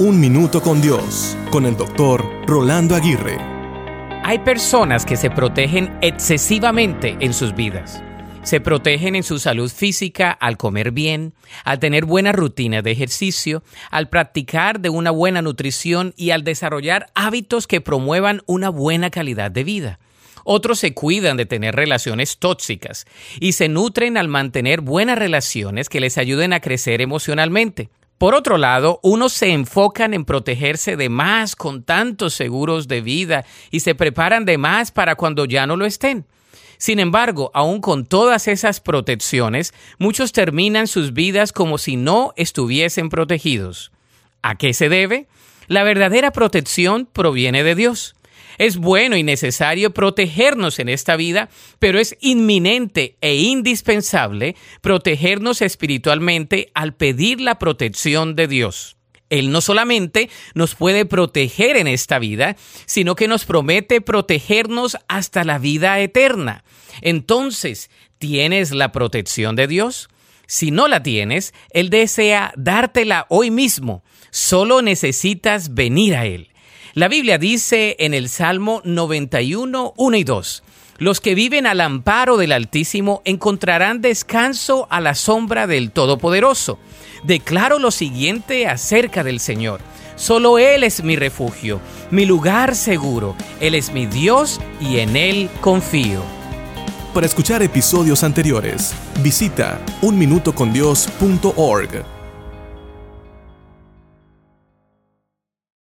Un Minuto con Dios, con el doctor Rolando Aguirre. Hay personas que se protegen excesivamente en sus vidas. Se protegen en su salud física al comer bien, al tener buena rutina de ejercicio, al practicar de una buena nutrición y al desarrollar hábitos que promuevan una buena calidad de vida. Otros se cuidan de tener relaciones tóxicas y se nutren al mantener buenas relaciones que les ayuden a crecer emocionalmente. Por otro lado, unos se enfocan en protegerse de más con tantos seguros de vida y se preparan de más para cuando ya no lo estén. Sin embargo, aun con todas esas protecciones, muchos terminan sus vidas como si no estuviesen protegidos. ¿A qué se debe? La verdadera protección proviene de Dios. Es bueno y necesario protegernos en esta vida, pero es inminente e indispensable protegernos espiritualmente al pedir la protección de Dios. Él no solamente nos puede proteger en esta vida, sino que nos promete protegernos hasta la vida eterna. Entonces, ¿tienes la protección de Dios? Si no la tienes, Él desea dártela hoy mismo. Solo necesitas venir a Él. La Biblia dice en el Salmo 91, 1 y 2, los que viven al amparo del Altísimo encontrarán descanso a la sombra del Todopoderoso. Declaro lo siguiente acerca del Señor. Solo Él es mi refugio, mi lugar seguro. Él es mi Dios y en Él confío. Para escuchar episodios anteriores, visita unminutocondios.org.